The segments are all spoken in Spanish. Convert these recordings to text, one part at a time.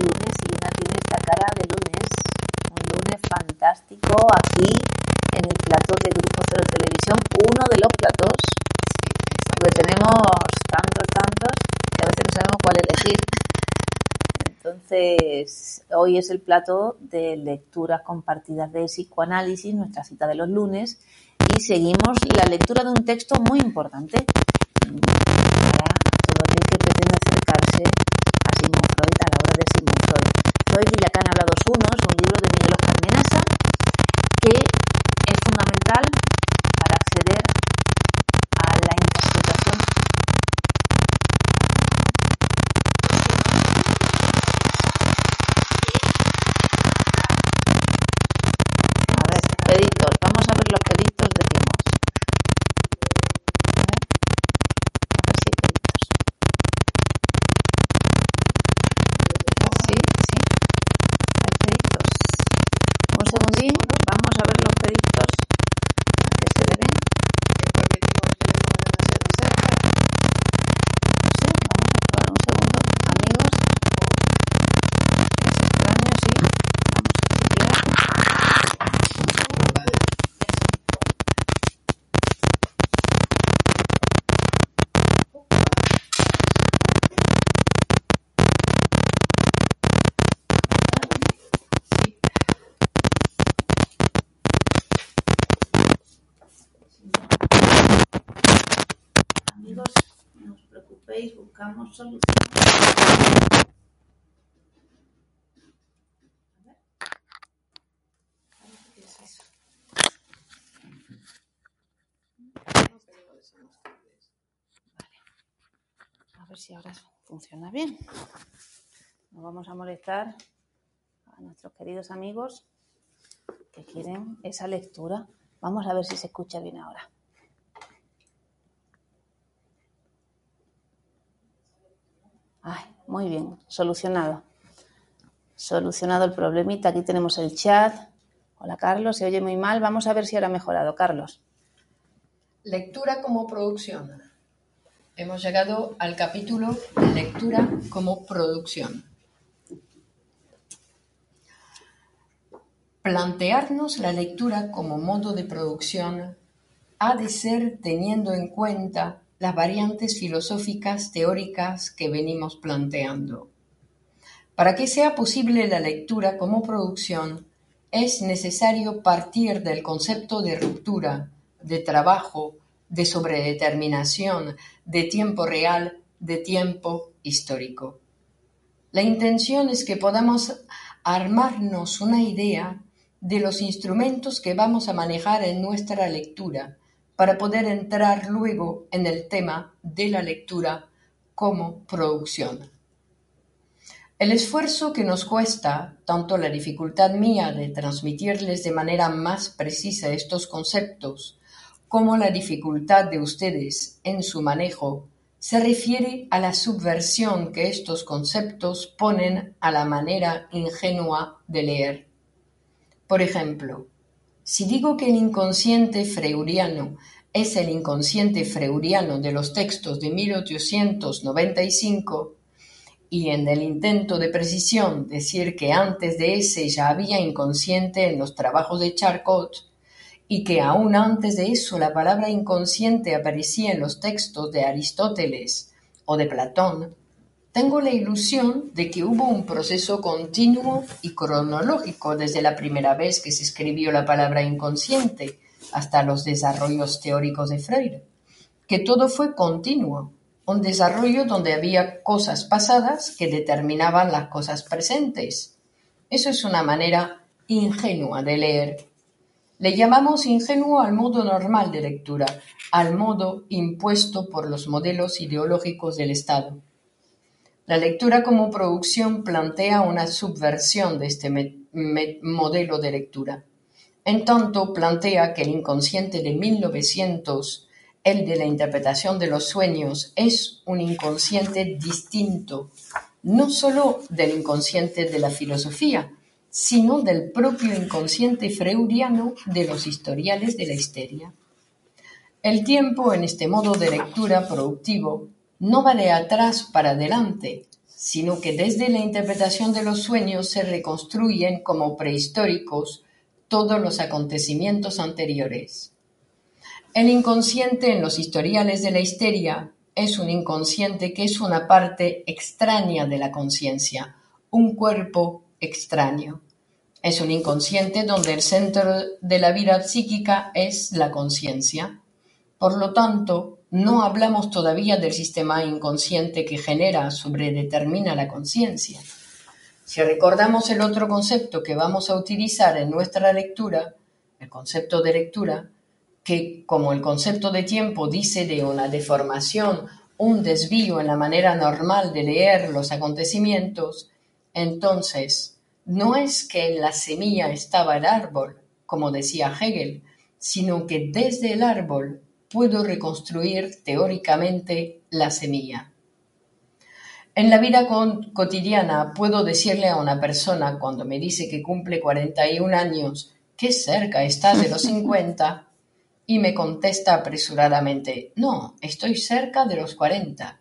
lunes y una tiene esta cara de lunes, un lunes fantástico aquí en el plató de Grupo Cero Televisión, uno de los platós, porque tenemos tantos, tantos, que a veces no sabemos cuál elegir. Entonces, hoy es el plato de lecturas compartidas de psicoanálisis, nuestra cita de los lunes, y seguimos la lectura de un texto muy importante buscamos solución. A ver. Parece que es eso. Vale. A ver si ahora funciona bien. No vamos a molestar a nuestros queridos amigos que quieren esa lectura. Vamos a ver si se escucha bien ahora. Muy bien, solucionado. Solucionado el problemita. Aquí tenemos el chat. Hola Carlos, se oye muy mal. Vamos a ver si ahora ha mejorado. Carlos. Lectura como producción. Hemos llegado al capítulo de lectura como producción. Plantearnos la lectura como modo de producción ha de ser teniendo en cuenta las variantes filosóficas teóricas que venimos planteando. Para que sea posible la lectura como producción, es necesario partir del concepto de ruptura, de trabajo, de sobredeterminación, de tiempo real, de tiempo histórico. La intención es que podamos armarnos una idea de los instrumentos que vamos a manejar en nuestra lectura para poder entrar luego en el tema de la lectura como producción. El esfuerzo que nos cuesta, tanto la dificultad mía de transmitirles de manera más precisa estos conceptos, como la dificultad de ustedes en su manejo, se refiere a la subversión que estos conceptos ponen a la manera ingenua de leer. Por ejemplo, si digo que el inconsciente freuriano es el inconsciente freuriano de los textos de 1895, y en el intento de precisión decir que antes de ese ya había inconsciente en los trabajos de Charcot, y que aún antes de eso la palabra inconsciente aparecía en los textos de Aristóteles o de Platón, tengo la ilusión de que hubo un proceso continuo y cronológico desde la primera vez que se escribió la palabra inconsciente hasta los desarrollos teóricos de Freire, que todo fue continuo, un desarrollo donde había cosas pasadas que determinaban las cosas presentes. Eso es una manera ingenua de leer. Le llamamos ingenuo al modo normal de lectura, al modo impuesto por los modelos ideológicos del Estado. La lectura como producción plantea una subversión de este modelo de lectura. En tanto, plantea que el inconsciente de 1900, el de la interpretación de los sueños, es un inconsciente distinto, no sólo del inconsciente de la filosofía, sino del propio inconsciente freuriano de los historiales de la histeria. El tiempo en este modo de lectura productivo no va de atrás para adelante, sino que desde la interpretación de los sueños se reconstruyen como prehistóricos todos los acontecimientos anteriores. El inconsciente en los historiales de la histeria es un inconsciente que es una parte extraña de la conciencia, un cuerpo extraño. Es un inconsciente donde el centro de la vida psíquica es la conciencia. Por lo tanto, no hablamos todavía del sistema inconsciente que genera, sobredetermina la conciencia. Si recordamos el otro concepto que vamos a utilizar en nuestra lectura, el concepto de lectura, que como el concepto de tiempo dice de una deformación, un desvío en la manera normal de leer los acontecimientos, entonces no es que en la semilla estaba el árbol, como decía Hegel, sino que desde el árbol puedo reconstruir teóricamente la semilla. En la vida cotidiana puedo decirle a una persona cuando me dice que cumple 41 años que cerca está de los 50 y me contesta apresuradamente, no, estoy cerca de los 40.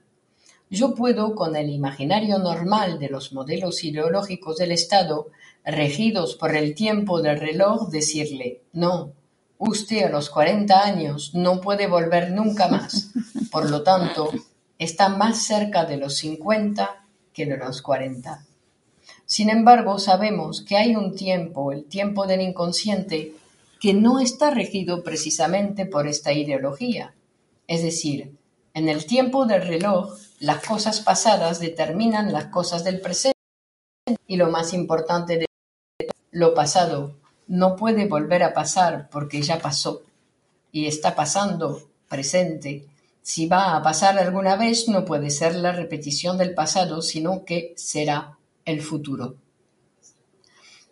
Yo puedo, con el imaginario normal de los modelos ideológicos del Estado, regidos por el tiempo del reloj, decirle, no, Usted a los 40 años no puede volver nunca más. Por lo tanto, está más cerca de los 50 que de los 40. Sin embargo, sabemos que hay un tiempo, el tiempo del inconsciente, que no está regido precisamente por esta ideología. Es decir, en el tiempo del reloj, las cosas pasadas determinan las cosas del presente y lo más importante de lo pasado no puede volver a pasar porque ya pasó y está pasando presente. Si va a pasar alguna vez, no puede ser la repetición del pasado, sino que será el futuro.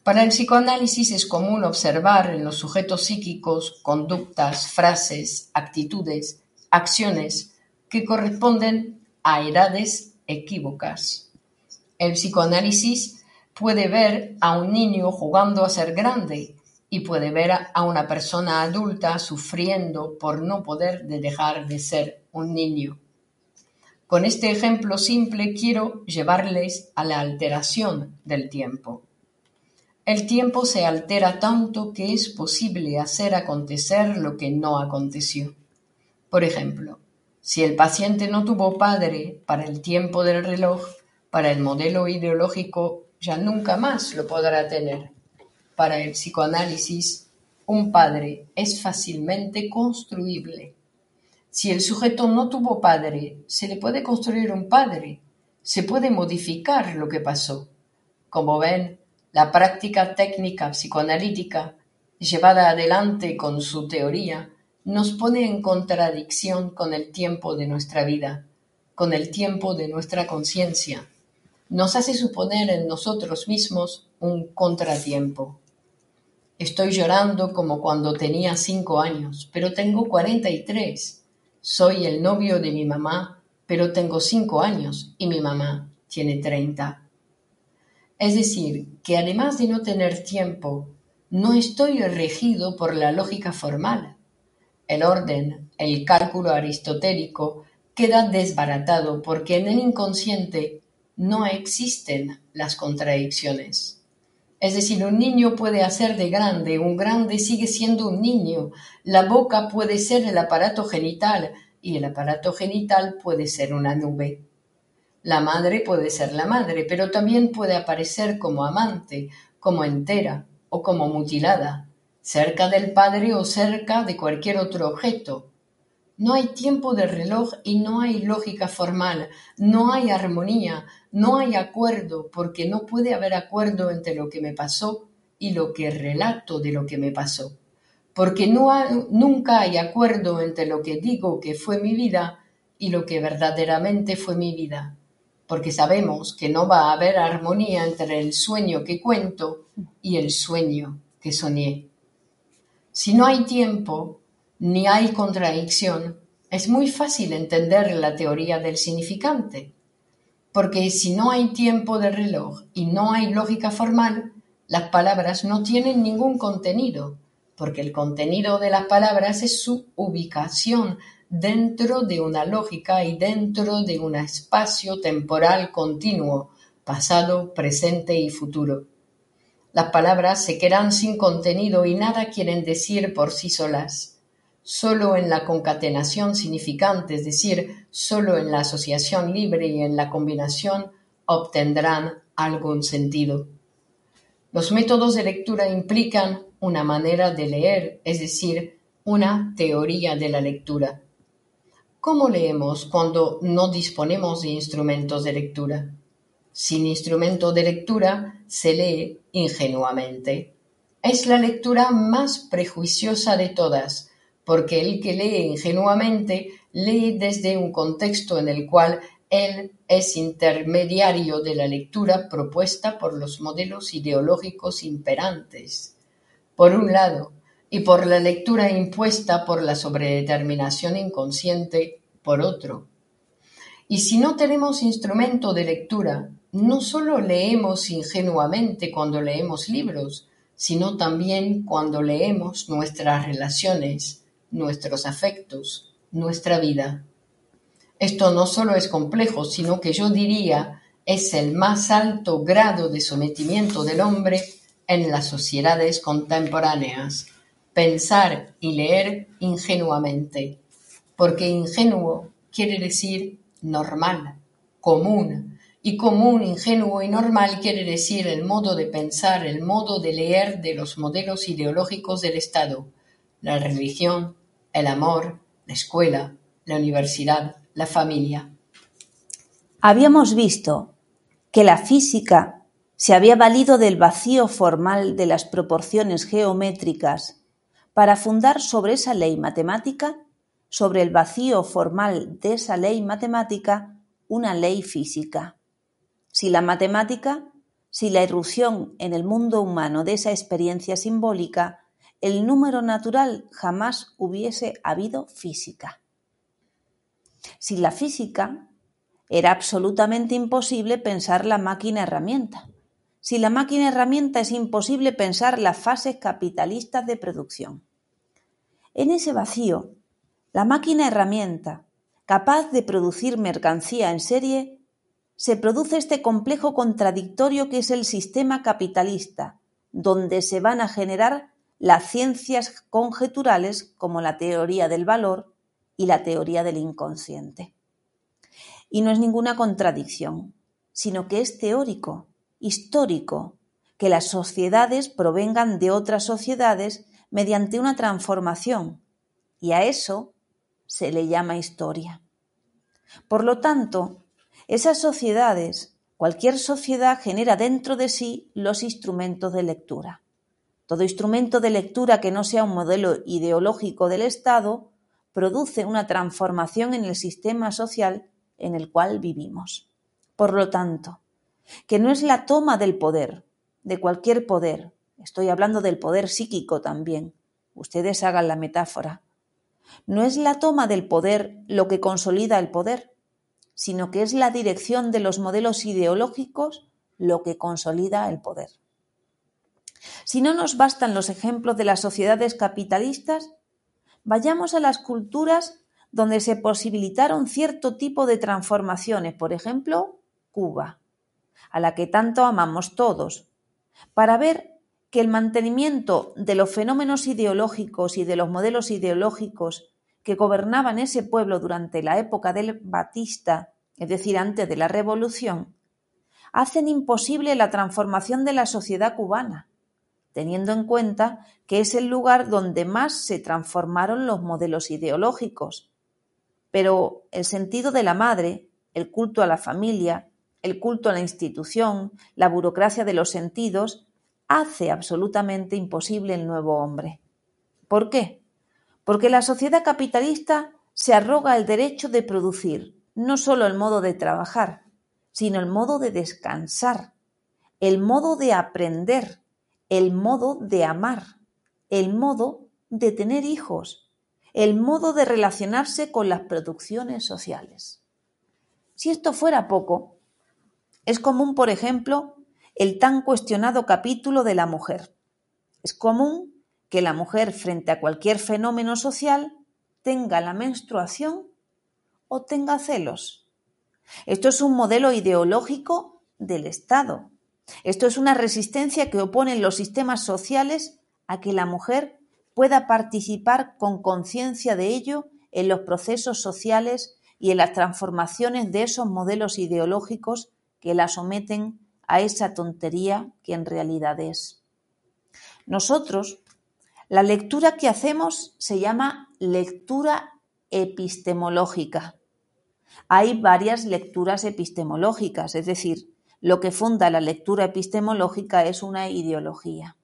Para el psicoanálisis es común observar en los sujetos psíquicos conductas, frases, actitudes, acciones que corresponden a edades equívocas. El psicoanálisis puede ver a un niño jugando a ser grande y puede ver a una persona adulta sufriendo por no poder dejar de ser un niño. Con este ejemplo simple quiero llevarles a la alteración del tiempo. El tiempo se altera tanto que es posible hacer acontecer lo que no aconteció. Por ejemplo, si el paciente no tuvo padre para el tiempo del reloj, para el modelo ideológico ya nunca más lo podrá tener. Para el psicoanálisis, un padre es fácilmente construible. Si el sujeto no tuvo padre, se le puede construir un padre, se puede modificar lo que pasó. Como ven, la práctica técnica psicoanalítica, llevada adelante con su teoría, nos pone en contradicción con el tiempo de nuestra vida, con el tiempo de nuestra conciencia nos hace suponer en nosotros mismos un contratiempo. Estoy llorando como cuando tenía cinco años, pero tengo cuarenta y tres. Soy el novio de mi mamá, pero tengo cinco años y mi mamá tiene treinta. Es decir, que además de no tener tiempo, no estoy regido por la lógica formal. El orden, el cálculo aristotélico, queda desbaratado porque en el inconsciente no existen las contradicciones. Es decir, un niño puede hacer de grande, un grande sigue siendo un niño, la boca puede ser el aparato genital y el aparato genital puede ser una nube. La madre puede ser la madre, pero también puede aparecer como amante, como entera o como mutilada, cerca del padre o cerca de cualquier otro objeto. No hay tiempo de reloj y no hay lógica formal, no hay armonía, no hay acuerdo, porque no puede haber acuerdo entre lo que me pasó y lo que relato de lo que me pasó. Porque nunca hay acuerdo entre lo que digo que fue mi vida y lo que verdaderamente fue mi vida. Porque sabemos que no va a haber armonía entre el sueño que cuento y el sueño que soñé. Si no hay tiempo, ni hay contradicción, es muy fácil entender la teoría del significante porque si no hay tiempo de reloj y no hay lógica formal, las palabras no tienen ningún contenido, porque el contenido de las palabras es su ubicación dentro de una lógica y dentro de un espacio temporal continuo, pasado, presente y futuro. Las palabras se quedan sin contenido y nada quieren decir por sí solas. Solo en la concatenación significante, es decir, solo en la asociación libre y en la combinación, obtendrán algún sentido. Los métodos de lectura implican una manera de leer, es decir, una teoría de la lectura. ¿Cómo leemos cuando no disponemos de instrumentos de lectura? Sin instrumento de lectura se lee ingenuamente. Es la lectura más prejuiciosa de todas, porque el que lee ingenuamente lee desde un contexto en el cual él es intermediario de la lectura propuesta por los modelos ideológicos imperantes, por un lado, y por la lectura impuesta por la sobredeterminación inconsciente, por otro. Y si no tenemos instrumento de lectura, no solo leemos ingenuamente cuando leemos libros, sino también cuando leemos nuestras relaciones, nuestros afectos, nuestra vida. Esto no solo es complejo, sino que yo diría es el más alto grado de sometimiento del hombre en las sociedades contemporáneas, pensar y leer ingenuamente, porque ingenuo quiere decir normal, común, y común, ingenuo y normal quiere decir el modo de pensar, el modo de leer de los modelos ideológicos del Estado, la religión, el amor, la escuela, la universidad, la familia. Habíamos visto que la física se había valido del vacío formal de las proporciones geométricas para fundar sobre esa ley matemática, sobre el vacío formal de esa ley matemática, una ley física. Si la matemática, si la irrupción en el mundo humano de esa experiencia simbólica, el número natural jamás hubiese habido física. Sin la física, era absolutamente imposible pensar la máquina herramienta. Si la máquina herramienta es imposible pensar las fases capitalistas de producción. En ese vacío, la máquina herramienta, capaz de producir mercancía en serie, se produce este complejo contradictorio que es el sistema capitalista, donde se van a generar las ciencias conjeturales como la teoría del valor y la teoría del inconsciente. Y no es ninguna contradicción, sino que es teórico, histórico, que las sociedades provengan de otras sociedades mediante una transformación, y a eso se le llama historia. Por lo tanto, esas sociedades, cualquier sociedad genera dentro de sí los instrumentos de lectura. Todo instrumento de lectura que no sea un modelo ideológico del Estado produce una transformación en el sistema social en el cual vivimos. Por lo tanto, que no es la toma del poder, de cualquier poder, estoy hablando del poder psíquico también, ustedes hagan la metáfora, no es la toma del poder lo que consolida el poder, sino que es la dirección de los modelos ideológicos lo que consolida el poder. Si no nos bastan los ejemplos de las sociedades capitalistas, vayamos a las culturas donde se posibilitaron cierto tipo de transformaciones, por ejemplo, Cuba, a la que tanto amamos todos, para ver que el mantenimiento de los fenómenos ideológicos y de los modelos ideológicos que gobernaban ese pueblo durante la época del Batista, es decir, antes de la Revolución, hacen imposible la transformación de la sociedad cubana, teniendo en cuenta que es el lugar donde más se transformaron los modelos ideológicos. Pero el sentido de la madre, el culto a la familia, el culto a la institución, la burocracia de los sentidos, hace absolutamente imposible el nuevo hombre. ¿Por qué? porque la sociedad capitalista se arroga el derecho de producir no solo el modo de trabajar, sino el modo de descansar, el modo de aprender, el modo de amar, el modo de tener hijos, el modo de relacionarse con las producciones sociales. Si esto fuera poco, es común, por ejemplo, el tan cuestionado capítulo de la mujer. Es común que la mujer frente a cualquier fenómeno social tenga la menstruación o tenga celos. Esto es un modelo ideológico del Estado. Esto es una resistencia que oponen los sistemas sociales a que la mujer pueda participar con conciencia de ello en los procesos sociales y en las transformaciones de esos modelos ideológicos que la someten a esa tontería que en realidad es. Nosotros, la lectura que hacemos se llama lectura epistemológica. Hay varias lecturas epistemológicas, es decir, lo que funda la lectura epistemológica es una ideología.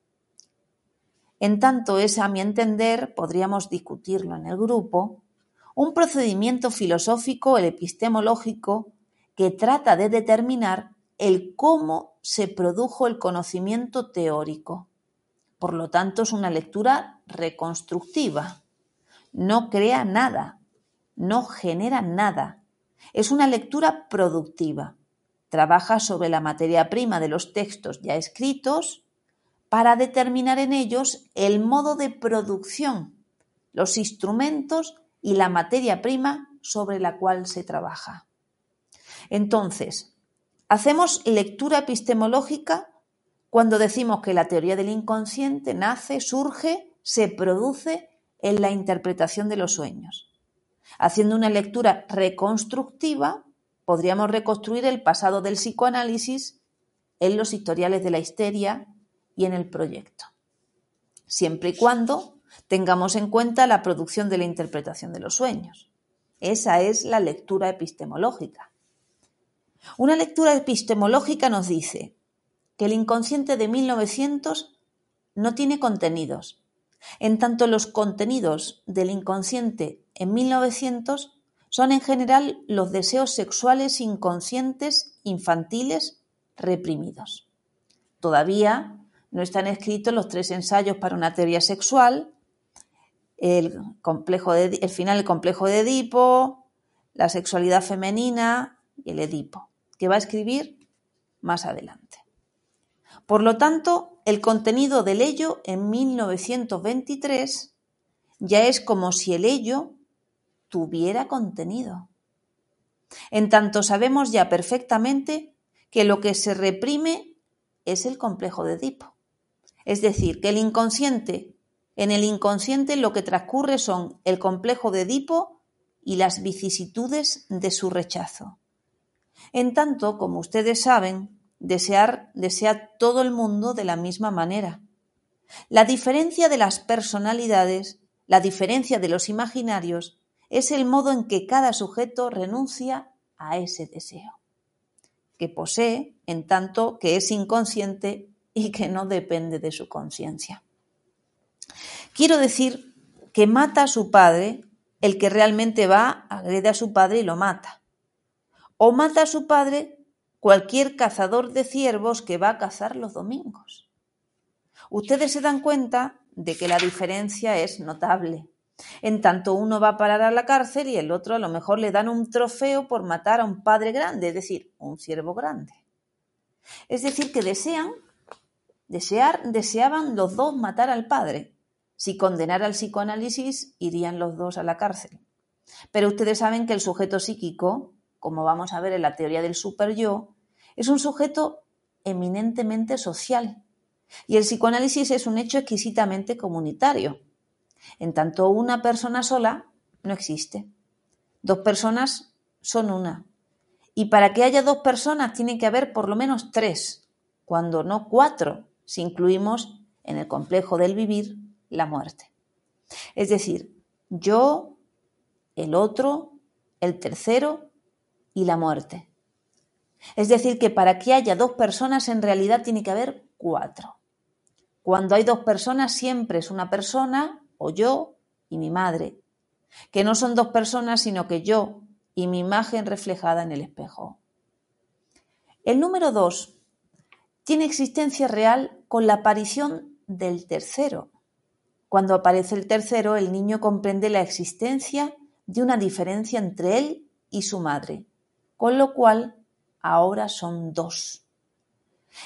En tanto es, a mi entender, podríamos discutirlo en el grupo, un procedimiento filosófico, el epistemológico, que trata de determinar el cómo se produjo el conocimiento teórico. Por lo tanto, es una lectura reconstructiva. No crea nada, no genera nada. Es una lectura productiva. Trabaja sobre la materia prima de los textos ya escritos para determinar en ellos el modo de producción, los instrumentos y la materia prima sobre la cual se trabaja. Entonces, hacemos lectura epistemológica cuando decimos que la teoría del inconsciente nace, surge, se produce en la interpretación de los sueños. Haciendo una lectura reconstructiva, podríamos reconstruir el pasado del psicoanálisis en los historiales de la histeria y en el proyecto, siempre y cuando tengamos en cuenta la producción de la interpretación de los sueños. Esa es la lectura epistemológica. Una lectura epistemológica nos dice que el inconsciente de 1900 no tiene contenidos, en tanto los contenidos del inconsciente en 1900 son en general los deseos sexuales inconscientes infantiles reprimidos. Todavía no están escritos los tres ensayos para una teoría sexual, el, complejo el final del complejo de Edipo, la sexualidad femenina y el Edipo, que va a escribir más adelante. Por lo tanto, el contenido del ello en 1923 ya es como si el ello tuviera contenido. En tanto sabemos ya perfectamente que lo que se reprime es el complejo de Edipo. Es decir, que el inconsciente, en el inconsciente lo que transcurre son el complejo de Edipo y las vicisitudes de su rechazo. En tanto, como ustedes saben, desear desea todo el mundo de la misma manera. La diferencia de las personalidades, la diferencia de los imaginarios, es el modo en que cada sujeto renuncia a ese deseo, que posee en tanto que es inconsciente y que no depende de su conciencia. Quiero decir que mata a su padre el que realmente va, agrede a su padre y lo mata. O mata a su padre cualquier cazador de ciervos que va a cazar los domingos. Ustedes se dan cuenta de que la diferencia es notable. En tanto uno va a parar a la cárcel y el otro a lo mejor le dan un trofeo por matar a un padre grande, es decir, un ciervo grande. Es decir, que desean, desear, deseaban los dos matar al padre. Si condenara al psicoanálisis, irían los dos a la cárcel. Pero ustedes saben que el sujeto psíquico, como vamos a ver en la teoría del super yo, es un sujeto eminentemente social y el psicoanálisis es un hecho exquisitamente comunitario. En tanto, una persona sola no existe. Dos personas son una. Y para que haya dos personas tiene que haber por lo menos tres, cuando no cuatro, si incluimos en el complejo del vivir la muerte. Es decir, yo, el otro, el tercero y la muerte. Es decir, que para que haya dos personas en realidad tiene que haber cuatro. Cuando hay dos personas siempre es una persona, o yo y mi madre, que no son dos personas sino que yo y mi imagen reflejada en el espejo. El número dos tiene existencia real con la aparición del tercero. Cuando aparece el tercero, el niño comprende la existencia de una diferencia entre él y su madre, con lo cual ahora son dos.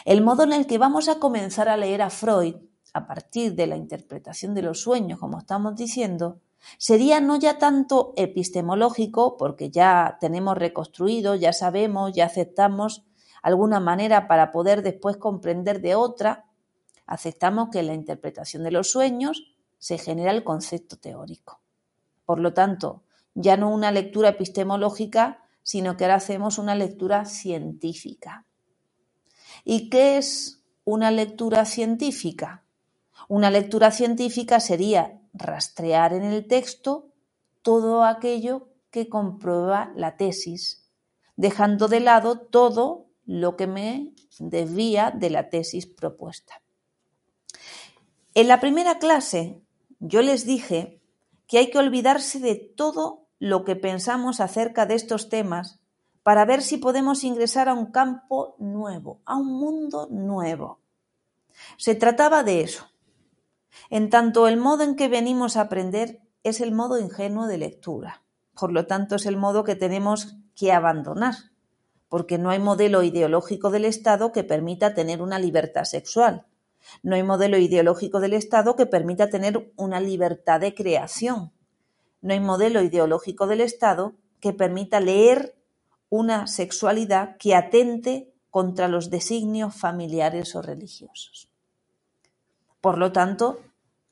El modo en el que vamos a comenzar a leer a Freud, a partir de la interpretación de los sueños, como estamos diciendo, sería no ya tanto epistemológico, porque ya tenemos reconstruido, ya sabemos, ya aceptamos alguna manera para poder después comprender de otra, aceptamos que en la interpretación de los sueños se genera el concepto teórico. Por lo tanto, ya no una lectura epistemológica, sino que ahora hacemos una lectura científica. ¿Y qué es una lectura científica? Una lectura científica sería rastrear en el texto todo aquello que comprueba la tesis, dejando de lado todo lo que me desvía de la tesis propuesta. En la primera clase yo les dije que hay que olvidarse de todo lo que pensamos acerca de estos temas para ver si podemos ingresar a un campo nuevo, a un mundo nuevo. Se trataba de eso. En tanto, el modo en que venimos a aprender es el modo ingenuo de lectura. Por lo tanto, es el modo que tenemos que abandonar, porque no hay modelo ideológico del Estado que permita tener una libertad sexual. No hay modelo ideológico del Estado que permita tener una libertad de creación. No hay modelo ideológico del Estado que permita leer una sexualidad que atente contra los designios familiares o religiosos. Por lo tanto,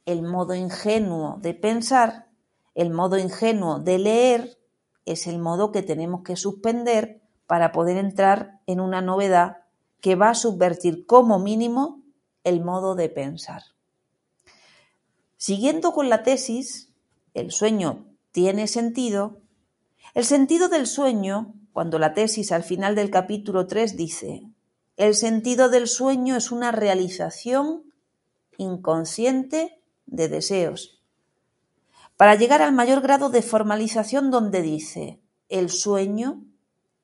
el modo ingenuo de pensar, el modo ingenuo de leer, es el modo que tenemos que suspender para poder entrar en una novedad que va a subvertir como mínimo el modo de pensar. Siguiendo con la tesis, el sueño tiene sentido, el sentido del sueño, cuando la tesis al final del capítulo 3 dice, el sentido del sueño es una realización inconsciente de deseos, para llegar al mayor grado de formalización donde dice, el sueño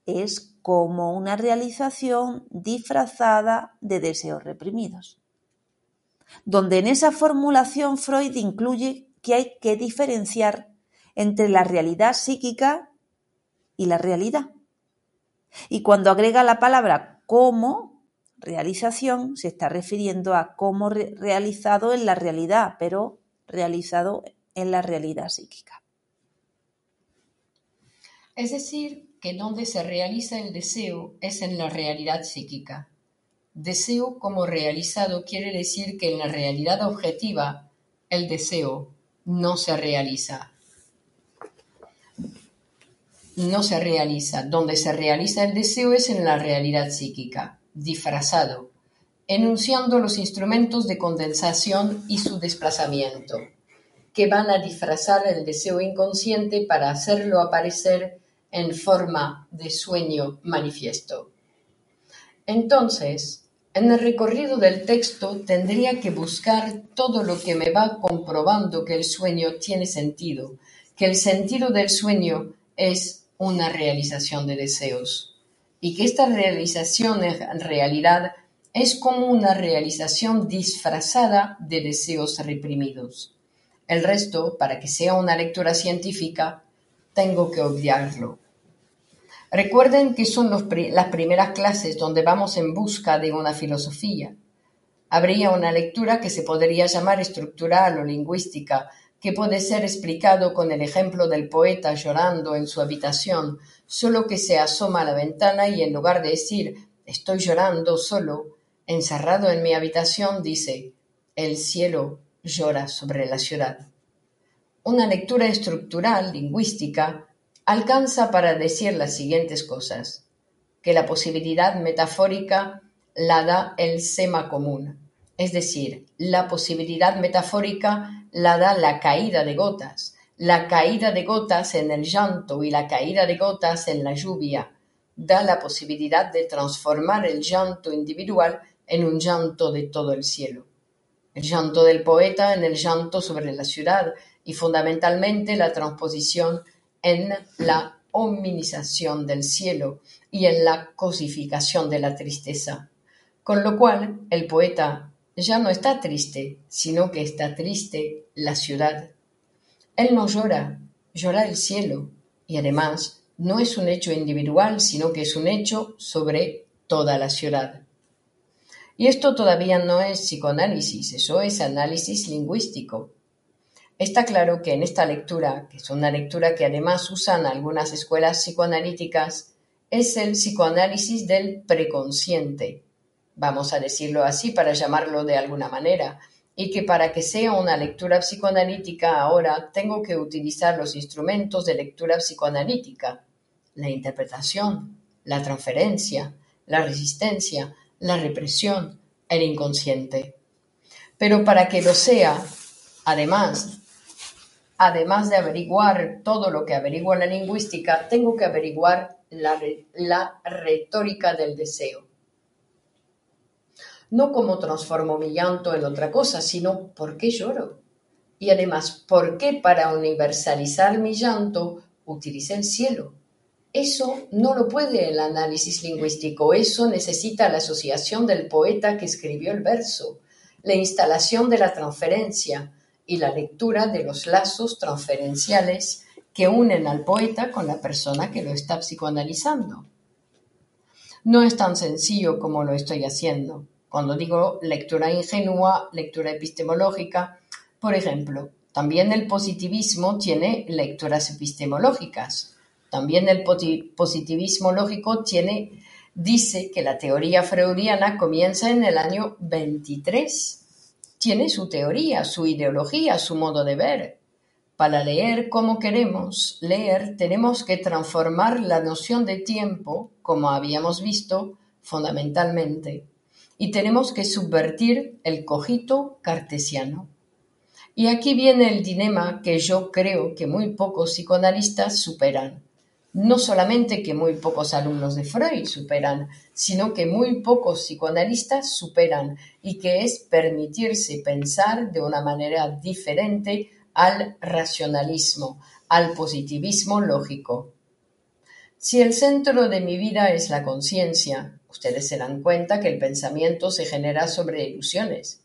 es como una realización disfrazada de deseos reprimidos. Donde en esa formulación Freud incluye que hay que diferenciar entre la realidad psíquica y la realidad. Y cuando agrega la palabra como realización, se está refiriendo a cómo realizado en la realidad, pero realizado en la realidad psíquica. Es decir, que donde se realiza el deseo es en la realidad psíquica. Deseo como realizado quiere decir que en la realidad objetiva el deseo no se realiza. No se realiza. Donde se realiza el deseo es en la realidad psíquica, disfrazado, enunciando los instrumentos de condensación y su desplazamiento, que van a disfrazar el deseo inconsciente para hacerlo aparecer en forma de sueño manifiesto. Entonces, en el recorrido del texto tendría que buscar todo lo que me va comprobando que el sueño tiene sentido, que el sentido del sueño es una realización de deseos y que esta realización en realidad es como una realización disfrazada de deseos reprimidos. El resto, para que sea una lectura científica, tengo que obviarlo. Recuerden que son las primeras clases donde vamos en busca de una filosofía. Habría una lectura que se podría llamar estructural o lingüística, que puede ser explicado con el ejemplo del poeta llorando en su habitación, solo que se asoma a la ventana y en lugar de decir estoy llorando solo, encerrado en mi habitación, dice el cielo llora sobre la ciudad. Una lectura estructural, lingüística, alcanza para decir las siguientes cosas, que la posibilidad metafórica la da el sema común, es decir, la posibilidad metafórica la da la caída de gotas, la caída de gotas en el llanto y la caída de gotas en la lluvia, da la posibilidad de transformar el llanto individual en un llanto de todo el cielo. El llanto del poeta en el llanto sobre la ciudad y fundamentalmente la transposición en la hominización del cielo y en la cosificación de la tristeza. Con lo cual, el poeta ya no está triste, sino que está triste la ciudad. Él no llora, llora el cielo, y además no es un hecho individual, sino que es un hecho sobre toda la ciudad. Y esto todavía no es psicoanálisis, eso es análisis lingüístico. Está claro que en esta lectura, que es una lectura que además usan algunas escuelas psicoanalíticas, es el psicoanálisis del preconsciente, vamos a decirlo así para llamarlo de alguna manera, y que para que sea una lectura psicoanalítica ahora tengo que utilizar los instrumentos de lectura psicoanalítica, la interpretación, la transferencia, la resistencia, la represión, el inconsciente. Pero para que lo sea, además, además de averiguar todo lo que averigua la lingüística, tengo que averiguar la, la retórica del deseo. No como transformo mi llanto en otra cosa, sino por qué lloro. Y además, ¿por qué para universalizar mi llanto utilicé el cielo? Eso no lo puede el análisis lingüístico, eso necesita la asociación del poeta que escribió el verso, la instalación de la transferencia y la lectura de los lazos transferenciales que unen al poeta con la persona que lo está psicoanalizando. No es tan sencillo como lo estoy haciendo. Cuando digo lectura ingenua, lectura epistemológica, por ejemplo, también el positivismo tiene lecturas epistemológicas. También el positivismo lógico tiene, dice que la teoría freudiana comienza en el año 23. Tiene su teoría, su ideología, su modo de ver. Para leer como queremos leer, tenemos que transformar la noción de tiempo, como habíamos visto, fundamentalmente. Y tenemos que subvertir el cogito cartesiano. Y aquí viene el dilema que yo creo que muy pocos psicoanalistas superan no solamente que muy pocos alumnos de Freud superan, sino que muy pocos psicoanalistas superan y que es permitirse pensar de una manera diferente al racionalismo, al positivismo lógico. Si el centro de mi vida es la conciencia, ustedes se dan cuenta que el pensamiento se genera sobre ilusiones.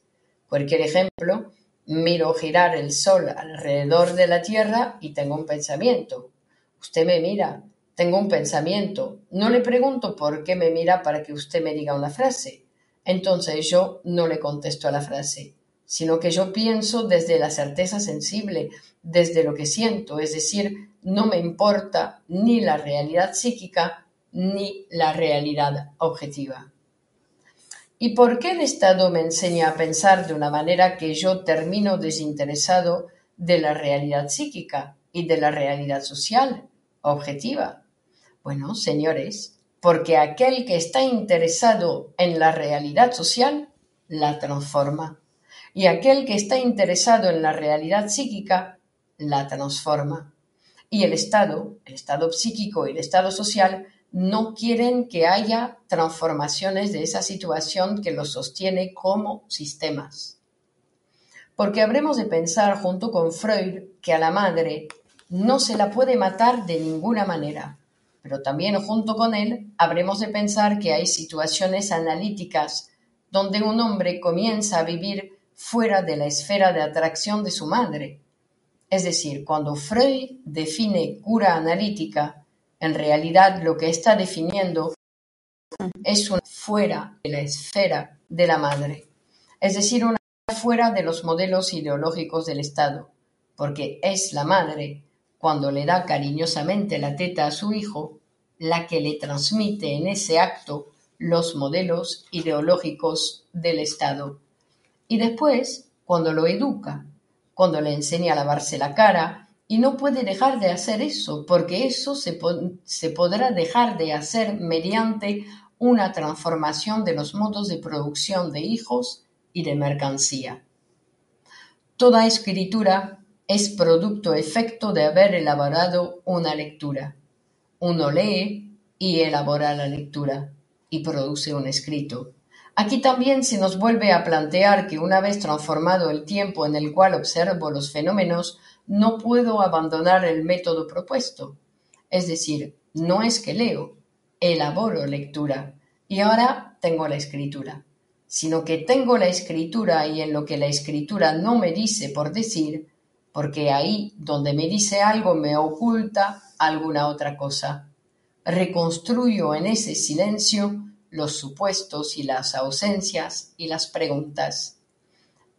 Cualquier ejemplo, miro girar el sol alrededor de la Tierra y tengo un pensamiento Usted me mira, tengo un pensamiento. No le pregunto por qué me mira para que usted me diga una frase. Entonces yo no le contesto a la frase, sino que yo pienso desde la certeza sensible, desde lo que siento, es decir, no me importa ni la realidad psíquica ni la realidad objetiva. ¿Y por qué el Estado me enseña a pensar de una manera que yo termino desinteresado de la realidad psíquica y de la realidad social? objetiva. Bueno, señores, porque aquel que está interesado en la realidad social la transforma y aquel que está interesado en la realidad psíquica la transforma. Y el Estado, el Estado psíquico y el Estado social no quieren que haya transformaciones de esa situación que los sostiene como sistemas. Porque habremos de pensar junto con Freud que a la madre no se la puede matar de ninguna manera. Pero también junto con él habremos de pensar que hay situaciones analíticas donde un hombre comienza a vivir fuera de la esfera de atracción de su madre. Es decir, cuando Freud define cura analítica, en realidad lo que está definiendo es una fuera de la esfera de la madre, es decir, una fuera de los modelos ideológicos del Estado, porque es la madre cuando le da cariñosamente la teta a su hijo, la que le transmite en ese acto los modelos ideológicos del Estado. Y después, cuando lo educa, cuando le enseña a lavarse la cara, y no puede dejar de hacer eso, porque eso se, se podrá dejar de hacer mediante una transformación de los modos de producción de hijos y de mercancía. Toda escritura es producto efecto de haber elaborado una lectura. Uno lee y elabora la lectura y produce un escrito. Aquí también se nos vuelve a plantear que una vez transformado el tiempo en el cual observo los fenómenos, no puedo abandonar el método propuesto. Es decir, no es que leo, elaboro lectura y ahora tengo la escritura, sino que tengo la escritura y en lo que la escritura no me dice por decir, porque ahí donde me dice algo me oculta alguna otra cosa. Reconstruyo en ese silencio los supuestos y las ausencias y las preguntas.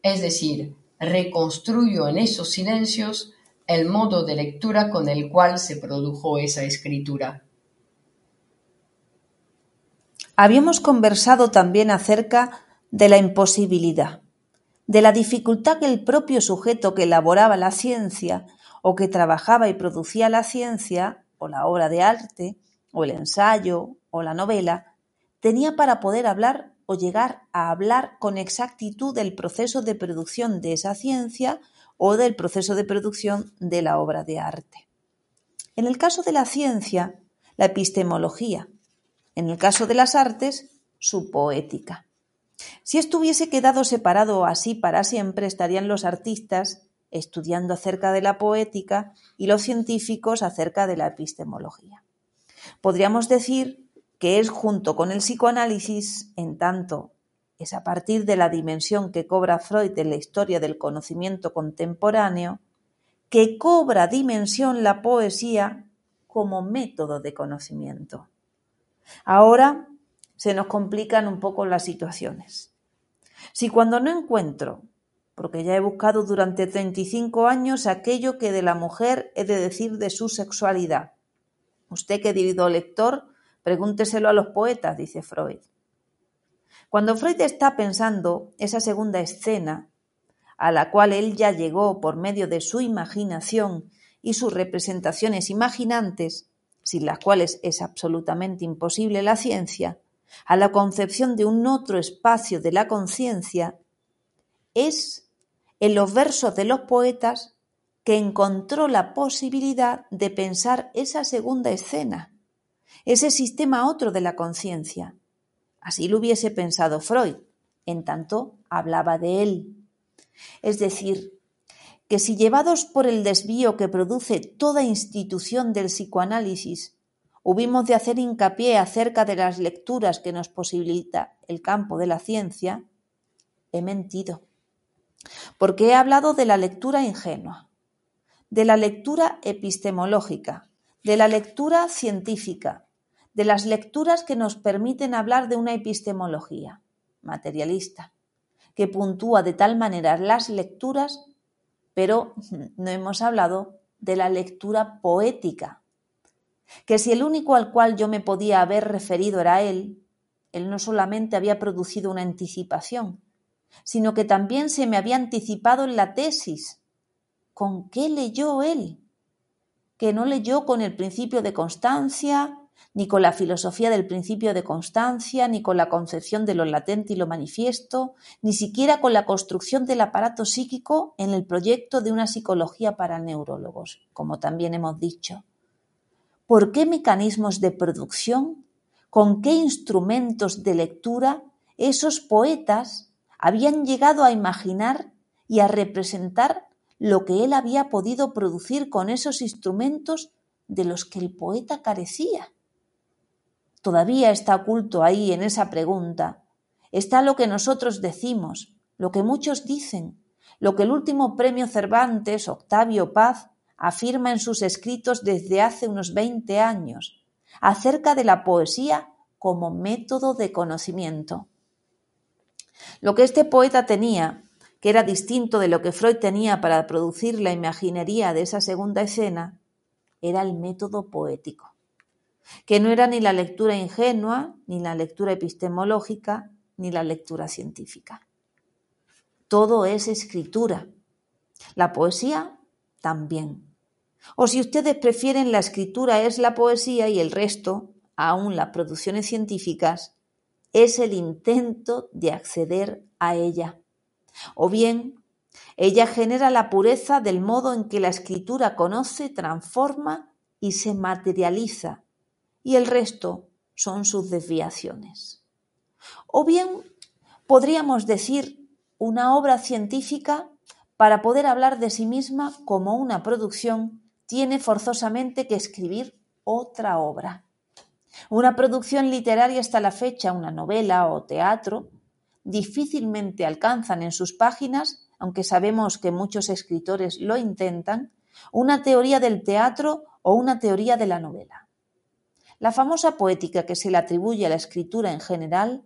Es decir, reconstruyo en esos silencios el modo de lectura con el cual se produjo esa escritura. Habíamos conversado también acerca de la imposibilidad, de la dificultad que el propio sujeto que elaboraba la ciencia o que trabajaba y producía la ciencia o la obra de arte o el ensayo o la novela tenía para poder hablar o llegar a hablar con exactitud del proceso de producción de esa ciencia o del proceso de producción de la obra de arte. En el caso de la ciencia, la epistemología. En el caso de las artes, su poética. Si esto hubiese quedado separado así para siempre, estarían los artistas estudiando acerca de la poética y los científicos acerca de la epistemología. Podríamos decir que es junto con el psicoanálisis, en tanto es a partir de la dimensión que cobra Freud en la historia del conocimiento contemporáneo, que cobra dimensión la poesía como método de conocimiento. Ahora se nos complican un poco las situaciones. Si cuando no encuentro, porque ya he buscado durante 35 años aquello que de la mujer he de decir de su sexualidad, usted querido lector, pregúnteselo a los poetas, dice Freud. Cuando Freud está pensando esa segunda escena, a la cual él ya llegó por medio de su imaginación y sus representaciones imaginantes, sin las cuales es absolutamente imposible la ciencia, a la concepción de un otro espacio de la conciencia, es en los versos de los poetas que encontró la posibilidad de pensar esa segunda escena, ese sistema otro de la conciencia, Así lo hubiese pensado Freud, en tanto hablaba de él. Es decir, que si llevados por el desvío que produce toda institución del psicoanálisis, hubimos de hacer hincapié acerca de las lecturas que nos posibilita el campo de la ciencia, he mentido. Porque he hablado de la lectura ingenua, de la lectura epistemológica, de la lectura científica, de las lecturas que nos permiten hablar de una epistemología materialista, que puntúa de tal manera las lecturas, pero no hemos hablado de la lectura poética, que si el único al cual yo me podía haber referido era él, él no solamente había producido una anticipación, sino que también se me había anticipado en la tesis. ¿Con qué leyó él? Que no leyó con el principio de constancia, ni con la filosofía del principio de constancia, ni con la concepción de lo latente y lo manifiesto, ni siquiera con la construcción del aparato psíquico en el proyecto de una psicología para neurólogos, como también hemos dicho. ¿Por qué mecanismos de producción? ¿Con qué instrumentos de lectura esos poetas habían llegado a imaginar y a representar lo que él había podido producir con esos instrumentos de los que el poeta carecía? Todavía está oculto ahí en esa pregunta. Está lo que nosotros decimos, lo que muchos dicen, lo que el último premio Cervantes, Octavio Paz, afirma en sus escritos desde hace unos veinte años, acerca de la poesía como método de conocimiento. Lo que este poeta tenía, que era distinto de lo que Freud tenía para producir la imaginería de esa segunda escena, era el método poético que no era ni la lectura ingenua, ni la lectura epistemológica, ni la lectura científica. Todo es escritura. La poesía también. O si ustedes prefieren, la escritura es la poesía y el resto, aún las producciones científicas, es el intento de acceder a ella. O bien, ella genera la pureza del modo en que la escritura conoce, transforma y se materializa y el resto son sus desviaciones. O bien podríamos decir una obra científica para poder hablar de sí misma como una producción tiene forzosamente que escribir otra obra. Una producción literaria hasta la fecha, una novela o teatro, difícilmente alcanzan en sus páginas, aunque sabemos que muchos escritores lo intentan, una teoría del teatro o una teoría de la novela. La famosa poética que se le atribuye a la escritura en general,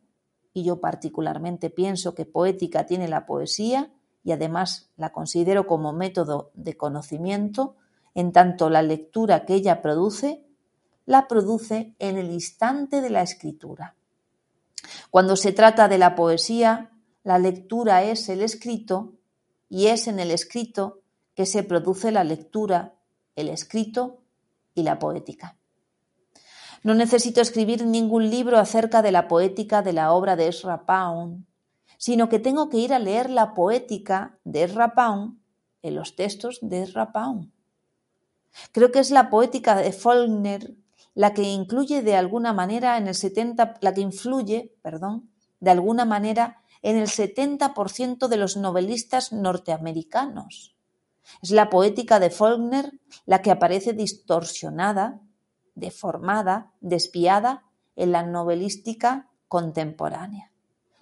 y yo particularmente pienso que poética tiene la poesía, y además la considero como método de conocimiento, en tanto la lectura que ella produce, la produce en el instante de la escritura. Cuando se trata de la poesía, la lectura es el escrito y es en el escrito que se produce la lectura, el escrito y la poética. No necesito escribir ningún libro acerca de la poética de la obra de Ezra Pound, sino que tengo que ir a leer la poética de Ezra Pound en los textos de Ezra Pound. Creo que es la poética de Faulkner la que incluye de alguna manera en el 70, la que influye, perdón, de alguna manera en el 70% de los novelistas norteamericanos. Es la poética de Faulkner la que aparece distorsionada, deformada, desviada en la novelística contemporánea.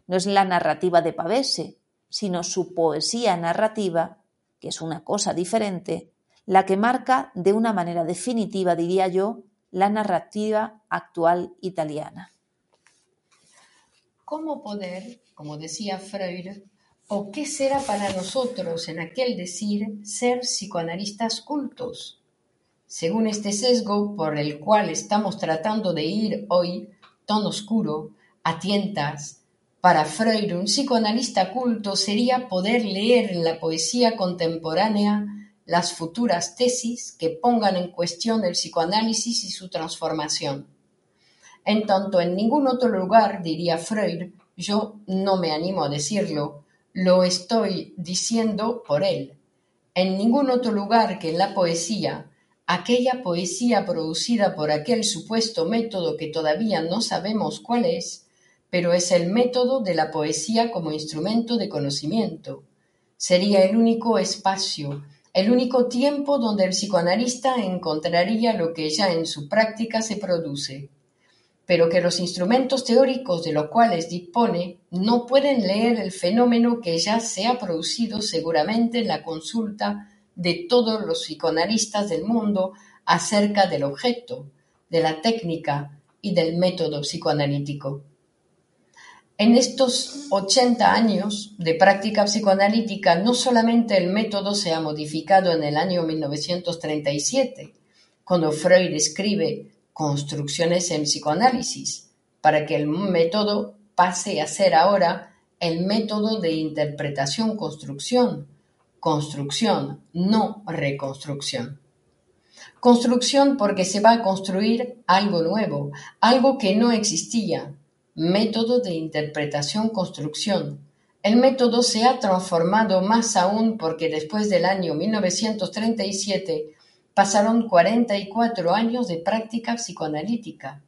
No es la narrativa de Pavese, sino su poesía narrativa, que es una cosa diferente, la que marca de una manera definitiva, diría yo, la narrativa actual italiana. ¿Cómo poder, como decía Freud, o qué será para nosotros en aquel decir ser psicoanalistas cultos? Según este sesgo por el cual estamos tratando de ir hoy, tan oscuro, a tientas, para Freud un psicoanalista culto sería poder leer en la poesía contemporánea las futuras tesis que pongan en cuestión el psicoanálisis y su transformación. En tanto, en ningún otro lugar, diría Freud, yo no me animo a decirlo, lo estoy diciendo por él. En ningún otro lugar que en la poesía, aquella poesía producida por aquel supuesto método que todavía no sabemos cuál es, pero es el método de la poesía como instrumento de conocimiento. Sería el único espacio el único tiempo donde el psicoanalista encontraría lo que ya en su práctica se produce, pero que los instrumentos teóricos de los cuales dispone no pueden leer el fenómeno que ya se ha producido seguramente en la consulta de todos los psicoanalistas del mundo acerca del objeto, de la técnica y del método psicoanalítico. En estos 80 años de práctica psicoanalítica, no solamente el método se ha modificado en el año 1937, cuando Freud escribe Construcciones en psicoanálisis, para que el método pase a ser ahora el método de interpretación-construcción, construcción, no reconstrucción. Construcción porque se va a construir algo nuevo, algo que no existía, método de interpretación-construcción. El método se ha transformado más aún porque después del año 1937 pasaron 44 años de práctica psicoanalítica.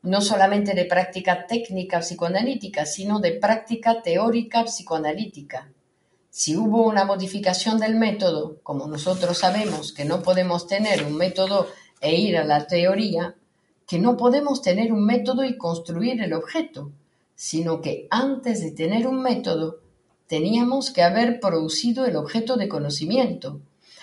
No solamente de práctica técnica psicoanalítica, sino de práctica teórica psicoanalítica. Si hubo una modificación del método, como nosotros sabemos que no podemos tener un método e ir a la teoría, que no podemos tener un método y construir el objeto, sino que antes de tener un método teníamos que haber producido el objeto de conocimiento.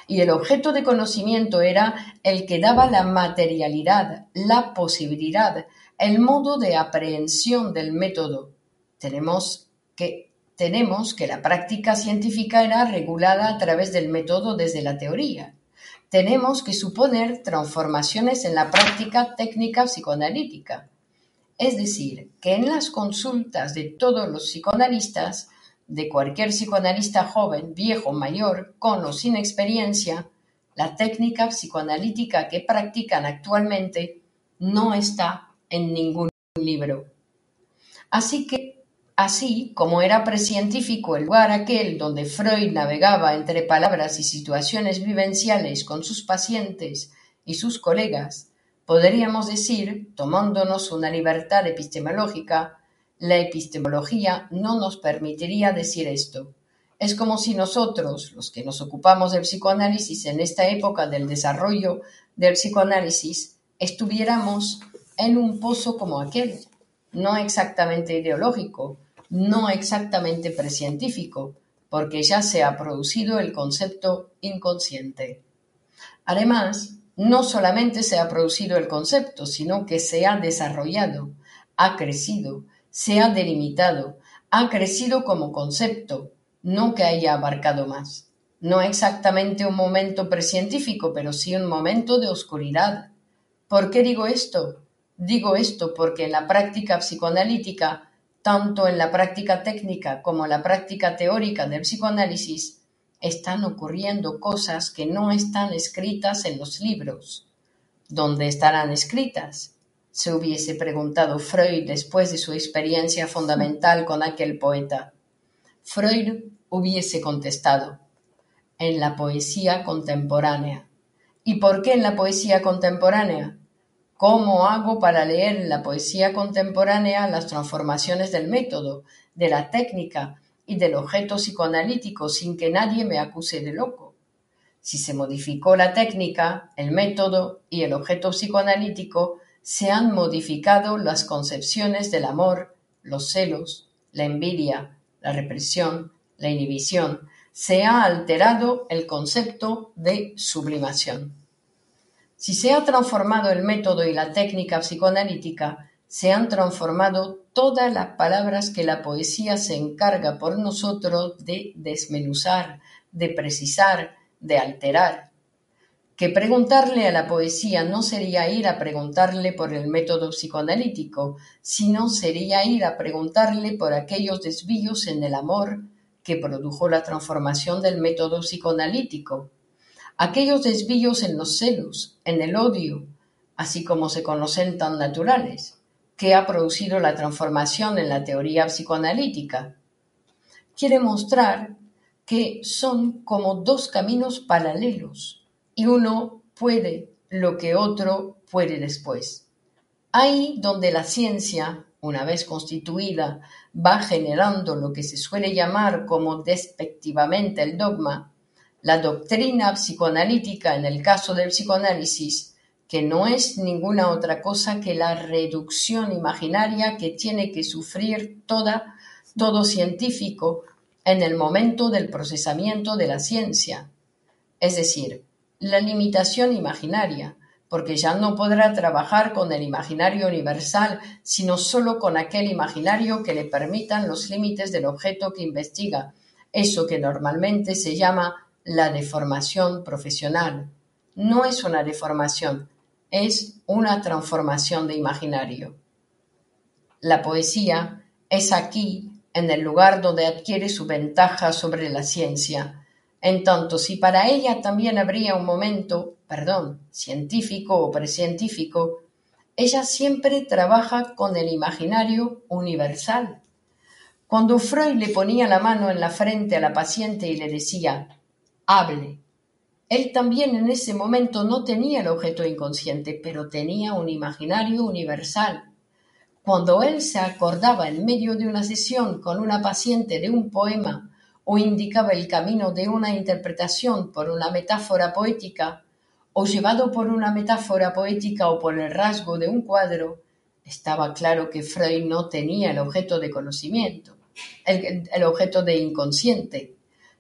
Y el objeto de conocimiento era el que daba la materialidad, la posibilidad, el modo de aprehensión del método. Tenemos que, tenemos que la práctica científica era regulada a través del método desde la teoría tenemos que suponer transformaciones en la práctica técnica psicoanalítica. Es decir, que en las consultas de todos los psicoanalistas, de cualquier psicoanalista joven, viejo, mayor, con o sin experiencia, la técnica psicoanalítica que practican actualmente no está en ningún libro. Así que Así como era precientífico el lugar aquel donde Freud navegaba entre palabras y situaciones vivenciales con sus pacientes y sus colegas, podríamos decir, tomándonos una libertad epistemológica, la epistemología no nos permitiría decir esto. Es como si nosotros, los que nos ocupamos del psicoanálisis en esta época del desarrollo del psicoanálisis, estuviéramos en un pozo como aquel, no exactamente ideológico, no exactamente precientífico, porque ya se ha producido el concepto inconsciente. Además, no solamente se ha producido el concepto, sino que se ha desarrollado, ha crecido, se ha delimitado, ha crecido como concepto, no que haya abarcado más. No exactamente un momento precientífico, pero sí un momento de oscuridad. ¿Por qué digo esto? Digo esto porque en la práctica psicoanalítica, tanto en la práctica técnica como en la práctica teórica del psicoanálisis, están ocurriendo cosas que no están escritas en los libros. ¿Dónde estarán escritas? se hubiese preguntado Freud después de su experiencia fundamental con aquel poeta. Freud hubiese contestado, en la poesía contemporánea. ¿Y por qué en la poesía contemporánea? ¿Cómo hago para leer en la poesía contemporánea las transformaciones del método, de la técnica y del objeto psicoanalítico sin que nadie me acuse de loco? Si se modificó la técnica, el método y el objeto psicoanalítico, se han modificado las concepciones del amor, los celos, la envidia, la represión, la inhibición, se ha alterado el concepto de sublimación. Si se ha transformado el método y la técnica psicoanalítica, se han transformado todas las palabras que la poesía se encarga por nosotros de desmenuzar, de precisar, de alterar. Que preguntarle a la poesía no sería ir a preguntarle por el método psicoanalítico, sino sería ir a preguntarle por aquellos desvíos en el amor que produjo la transformación del método psicoanalítico, aquellos desvíos en los celos, en el odio, así como se conocen tan naturales, que ha producido la transformación en la teoría psicoanalítica. Quiere mostrar que son como dos caminos paralelos y uno puede lo que otro puede después. Ahí donde la ciencia, una vez constituida, va generando lo que se suele llamar como despectivamente el dogma, la doctrina psicoanalítica en el caso del psicoanálisis, que no es ninguna otra cosa que la reducción imaginaria que tiene que sufrir toda, todo científico en el momento del procesamiento de la ciencia, es decir, la limitación imaginaria, porque ya no podrá trabajar con el imaginario universal, sino solo con aquel imaginario que le permitan los límites del objeto que investiga, eso que normalmente se llama la deformación profesional. No es una deformación, es una transformación de imaginario. La poesía es aquí en el lugar donde adquiere su ventaja sobre la ciencia. En tanto, si para ella también habría un momento, perdón, científico o precientífico, ella siempre trabaja con el imaginario universal. Cuando Freud le ponía la mano en la frente a la paciente y le decía, hable, él también en ese momento no tenía el objeto inconsciente, pero tenía un imaginario universal. Cuando él se acordaba en medio de una sesión con una paciente de un poema o indicaba el camino de una interpretación por una metáfora poética, o llevado por una metáfora poética o por el rasgo de un cuadro, estaba claro que Freud no tenía el objeto de conocimiento, el, el, objeto de inconsciente,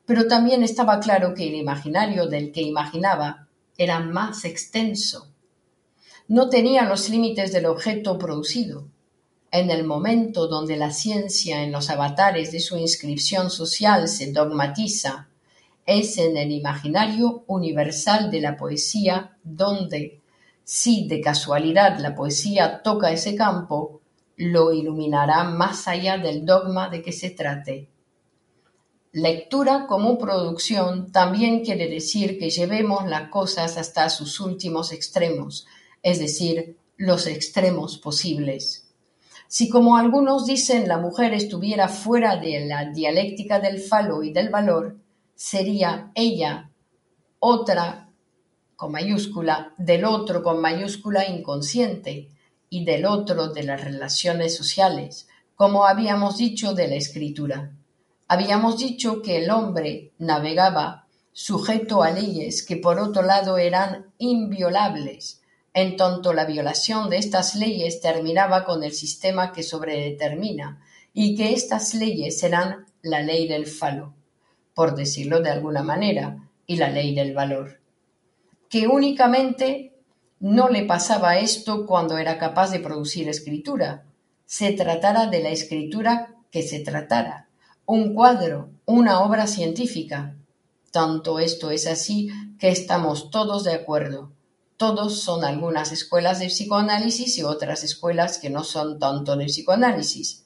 pero también estaba claro que el imaginario del que imaginaba era más extenso. No tenía los límites del objeto producido, en el momento donde la ciencia en los avatares de su inscripción social se dogmatiza, es en el imaginario universal de la poesía donde, si de casualidad la poesía toca ese campo, lo iluminará más allá del dogma de que se trate. Lectura como producción también quiere decir que llevemos las cosas hasta sus últimos extremos, es decir, los extremos posibles. Si como algunos dicen la mujer estuviera fuera de la dialéctica del falo y del valor, sería ella otra con mayúscula, del otro con mayúscula inconsciente y del otro de las relaciones sociales, como habíamos dicho de la escritura. Habíamos dicho que el hombre navegaba sujeto a leyes que por otro lado eran inviolables, en tanto la violación de estas leyes terminaba con el sistema que sobredetermina, y que estas leyes serán la ley del falo, por decirlo de alguna manera, y la ley del valor. Que únicamente no le pasaba esto cuando era capaz de producir escritura, se tratara de la escritura que se tratara, un cuadro, una obra científica. Tanto esto es así que estamos todos de acuerdo. Todos son algunas escuelas de psicoanálisis y otras escuelas que no son tanto de psicoanálisis.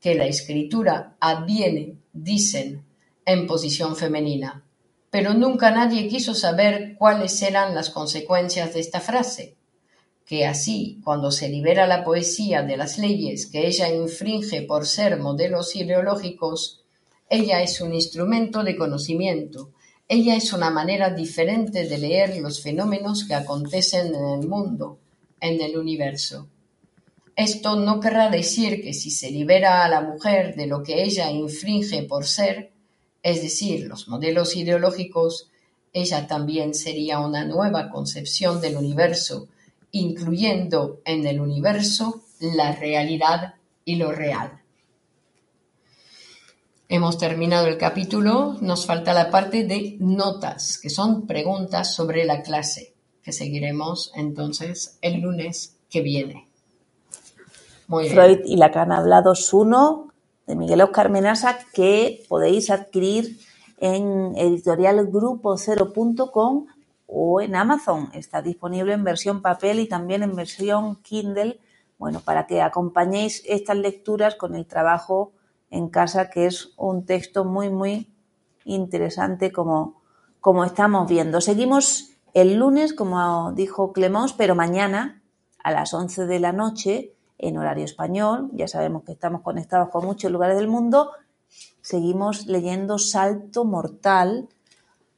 Que la escritura adviene, dicen, en posición femenina. Pero nunca nadie quiso saber cuáles eran las consecuencias de esta frase que así, cuando se libera la poesía de las leyes que ella infringe por ser modelos ideológicos, ella es un instrumento de conocimiento, ella es una manera diferente de leer los fenómenos que acontecen en el mundo, en el universo. Esto no querrá decir que si se libera a la mujer de lo que ella infringe por ser, es decir, los modelos ideológicos, ella también sería una nueva concepción del universo, incluyendo en el universo la realidad y lo real. Hemos terminado el capítulo, nos falta la parte de notas, que son preguntas sobre la clase, que seguiremos entonces el lunes que viene. Freud y Lacan hablados 1 de Miguel Oscar Menasa que podéis adquirir en editorialgrupo0.com o en Amazon. Está disponible en versión papel y también en versión Kindle, bueno, para que acompañéis estas lecturas con el trabajo en casa, que es un texto muy, muy interesante como, como estamos viendo. Seguimos el lunes, como dijo Clemons, pero mañana a las 11 de la noche en horario español. Ya sabemos que estamos conectados con muchos lugares del mundo. Seguimos leyendo Salto Mortal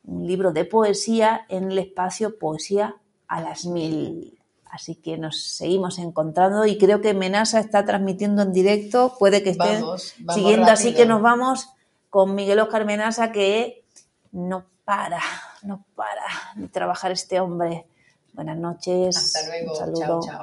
un libro de poesía en el espacio Poesía a las Mil. Así que nos seguimos encontrando y creo que Menasa está transmitiendo en directo, puede que esté siguiendo, así que nos vamos con Miguel Oscar Menasa que no para, no para de trabajar este hombre. Buenas noches. Hasta luego. Un saludo. chao.